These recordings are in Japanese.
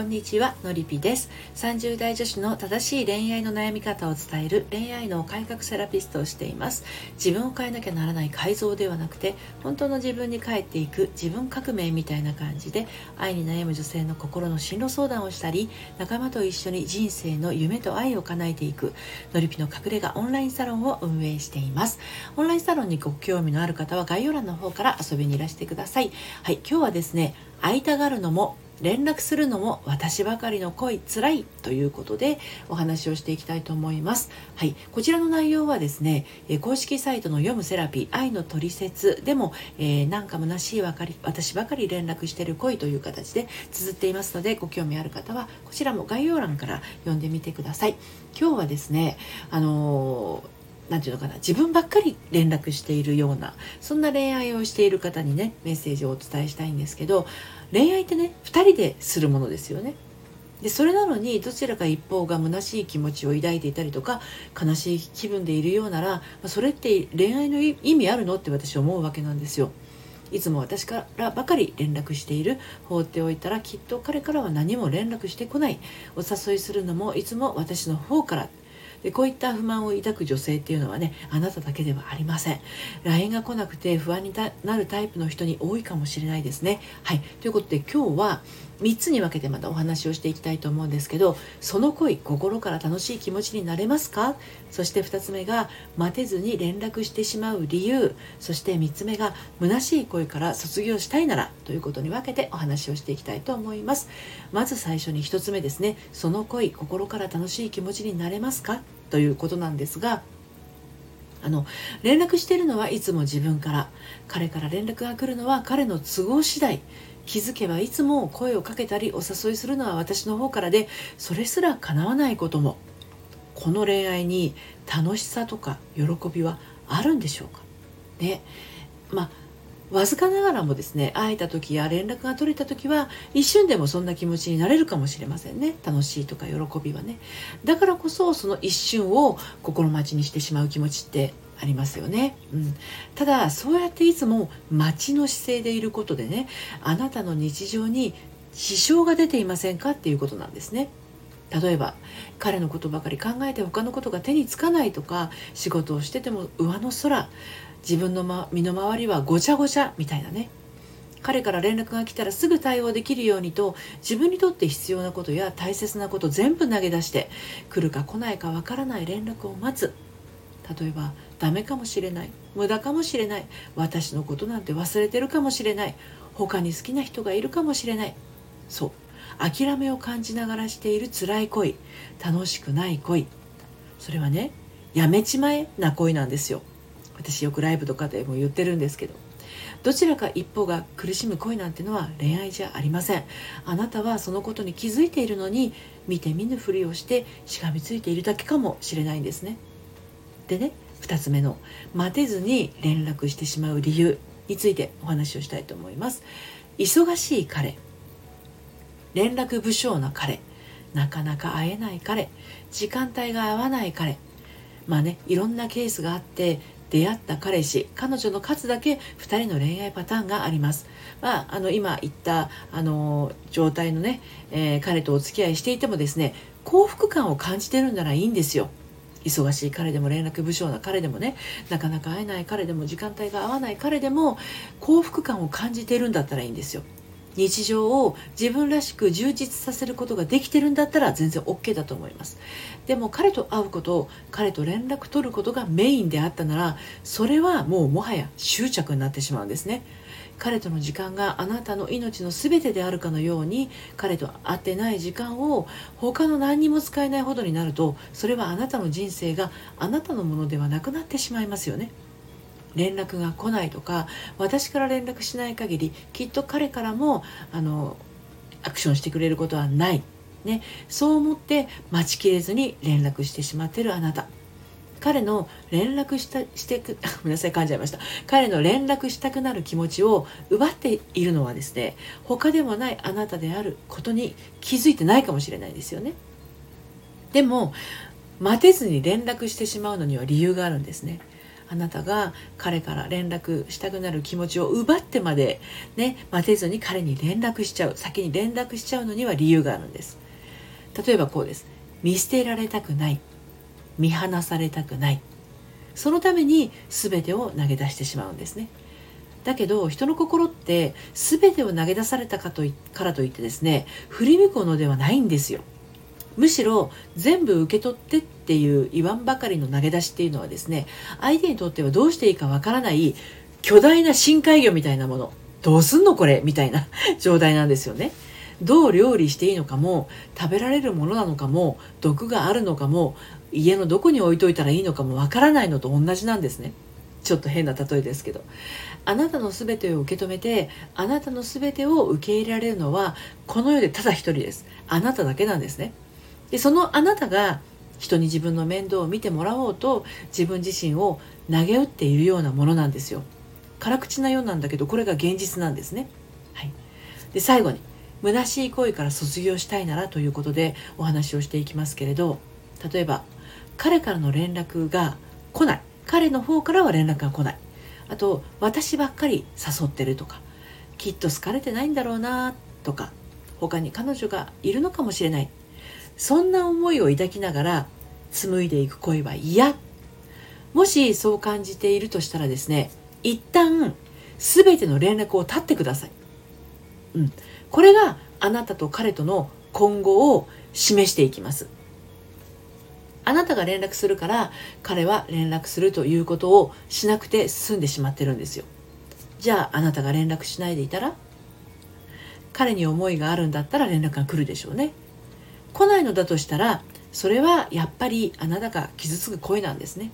こんにちはのりぴです。30代女子の正しい恋愛の悩み方を伝える恋愛の改革セラピストをしています。自分を変えなきゃならない改造ではなくて本当の自分に帰っていく自分革命みたいな感じで愛に悩む女性の心の進路相談をしたり仲間と一緒に人生の夢と愛を叶えていくのりぴの隠れ家オンラインサロンを運営しています。オンラインサロンにご興味のある方は概要欄の方から遊びにいらしてください。はい今日はですね会いたがるのも連絡するのも私ばかりの恋つらいということでお話をしていきたいと思います。はい、こちらの内容はですね、え公式サイトの読むセラピー愛の取説でも、えー、なんか虚しいばかり私ばかり連絡してる恋という形で綴っていますのでご興味ある方はこちらも概要欄から読んでみてください。今日はですね、あのー何て言うのかな自分ばっかり連絡しているようなそんな恋愛をしている方にねメッセージをお伝えしたいんですけど恋愛ってね2人でするものですよね。でそれなのにどちらか一方が虚しい気持ちを抱いていたりとか悲しい気分でいるようならそれって恋愛の意味あるの？って私思うわけなんですよ。いつも私からばかり連絡している放っておいたらきっと彼からは何も連絡してこないお誘いするのもいつも私の方からでこういった不満を抱く女性っていうのはねあなただけではありません。LINE が来なくて不安になるタイプの人に多いかもしれないですね。はい。ということで今日は3つに分けてまたお話をしていきたいと思うんですけどその恋心から楽しい気持ちになれますか？そして2つ目が待てずに連絡してしまう理由。そして3つ目が虚しい恋から卒業したいならということに分けてお話をしていきたいと思います。まず最初に1つ目ですね。その恋心から楽しい気持ちになれますか？ということなんですがあの連絡しているのはいつも自分から。彼から連絡が来るのは彼の都合次第。気づけばいつも声をかけたりお誘いするのは私の方からでそれすら叶わないことも。この恋愛に楽しさとか喜びはあるんでしょうか？ね。まあわずかながらもですね会えた時や連絡が取れた時は一瞬でもそんな気持ちになれるかもしれませんね。楽しいとか喜びはね。だからこそその一瞬を心待ちにしてしまう気持ちってありますよね、うん、ただそうやっていつも待ちの姿勢でいることでねあなたの日常に支障が出ていませんかっていうことなんですね。例えば彼のことばかり考えて他のことが手につかないとか仕事をしてても上の空自分の、ま、身の回りはごちゃごちゃみたいなね。彼から連絡が来たらすぐ対応できるようにと自分にとって必要なことや大切なこと全部投げ出して来るか来ないかわからない連絡を待つ。例えばダメかもしれない無駄かもしれない私のことなんて忘れてるかもしれない他に好きな人がいるかもしれないそう諦めを感じながらしている辛い恋楽しくない恋それはねやめちまえな恋なんですよ。私よくライブとかでも言ってるんですけどどちらか一方が苦しむ恋なんてのは恋愛じゃありません。あなたはそのことに気づいているのに見て見ぬふりをしてしがみついているだけかもしれないんですね。でね2つ目の待てずに連絡してしまう理由についてお話をしたいと思います忙しい彼連絡不詳な彼なかなか会えない彼時間帯が合わない彼まあねいろんなケースがあって出会った彼氏彼女の数だけ2人の恋愛パターンがあります。まあ、あの今言ったあの状態のね、えー、彼とお付き合いしていてもですね幸福感を感じてるんならいいんですよ。忙しい彼でも連絡不詳な彼でもねなかなか会えない彼でも時間帯が合わない彼でも幸福感を感じてるんだったらいいんですよ。日常を自分らしく充実させることができてるんだったら全然 OK だと思いますでも彼と会うこと彼と連絡取ることがメインであったならそれはもうもはや執着になってしまうんですね彼との時間があなたの命の全てであるかのように彼と会ってない時間を他の何にも使えないほどになるとそれはあなたの人生があなたのものではなくなってしまいますよね。連絡が来ないとか私から連絡しない限りきっと彼からもあのアクションしてくれることはない、ね、そう思って待ちきれずに連絡してしまってるあなた。彼の連絡したしてく ごめんなさい噛んじゃいました。彼の連絡したくなる気持ちを奪っているのはですね他でもないあなたであることに気づいてないかもしれないですよね。でも待てずに連絡してしまうのには理由があるんですね。あなたが彼から連絡したくなる気持ちを奪ってまでね待てずに彼に連絡しちゃう先に連絡しちゃうのには理由があるんです。例えばこうです。見捨てられたくない。見放されたくない。そのために全てを投げ出してしまうんですね。だけど人の心って全てを投げ出されたかとからといってですね振り向くのではないんですよ。むしろ全部受け取ってっていう言わんばかりの投げ出しっていうのはですね相手にとってはどうしていいかわからない巨大な深海魚みたいなもの。どうすんのこれみたいな 状態なんですよね。どう料理していいのかも食べられるものなのかも毒があるのかも家のどこに置いといたらいいのかもわからないのと同じなんですね。ちょっと変な例えですけど。あなたの全てを受け止めてあなたの全てを受け入れられるのはこの世でただ一人です。あなただけなんですね。でそのあなたが人に自分の面倒を見てもらおうと自分自身を投げ打っているようなものなんですよ。辛口なようなんだけどこれが現実なんですね、はい、で最後に虚しい恋から卒業したいならということでお話をしていきますけれど例えば彼からの連絡が来ない。彼の方からは連絡が来ない。あと私ばっかり誘ってるとかきっと好かれてないんだろうなとか他に彼女がいるのかもしれない。そんな思いを抱きながら紡いでいく恋は嫌。もしそう感じているとしたらですね一旦全ての連絡を絶ってください、うん、これがあなたと彼との今後を示していきます。あなたが連絡するから彼は連絡するということをしなくて済んでしまってるんですよ。じゃああなたが連絡しないでいたら？彼に思いがあるんだったら連絡が来るでしょうね。来ないのだとしたらそれはやっぱりあなたが傷つく恋なんですね。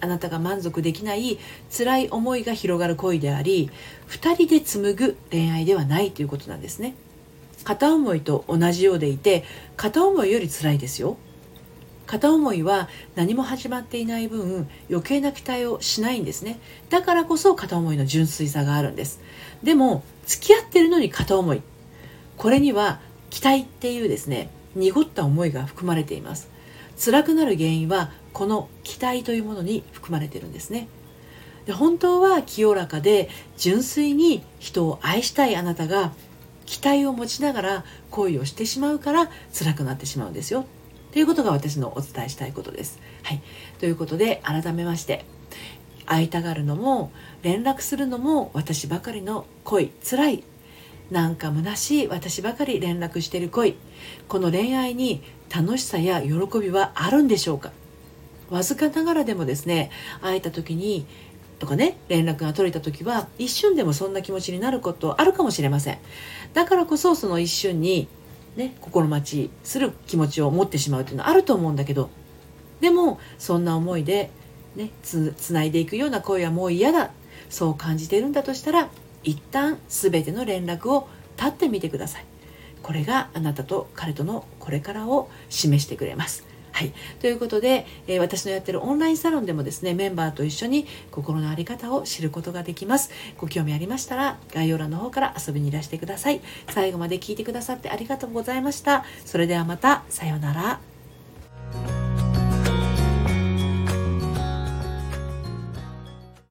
あなたが満足できない辛い思いが広がる恋であり2人で紡ぐ恋愛ではないということなんですね。片思いと同じようでいて片思いより辛いですよ。片思いは何も始まっていない分余計な期待をしないんですね。だからこそ片思いの純粋さがあるんです。でも付き合ってるのに片思い。これには期待っていうですね濁った思いが含まれています。辛くなる原因はこの期待というものに含まれてるんですね。で本当は清らかで純粋に人を愛したいあなたが期待を持ちながら恋をしてしまうから辛くなってしまうんですよ。ということが私のお伝えしたいことです。はい。ということで、改めまして、会いたがるのも、連絡するのも私ばかりの恋、辛い。なんか虚しい私ばかり連絡してる恋。この恋愛に楽しさや喜びはあるんでしょうかわずかながらでもですね、会えた時に、とかね、連絡が取れた時は、一瞬でもそんな気持ちになることあるかもしれません。だからこそ、その一瞬にね、心待ちする気持ちを持ってしまうというのはあると思うんだけどでもそんな思いで、ね、つつないでいくような声はもう嫌だ。そう感じているんだとしたら一旦全ての連絡を絶ってみてください。これがあなたと彼とのこれからを示してくれます。はい。ということで、えー、私のやってるオンラインサロンでもですね、メンバーと一緒に心の在り方を知ることができます。ご興味ありましたら、概要欄の方から遊びにいらしてください。最後まで聞いてくださってありがとうございました。それではまた、さようなら。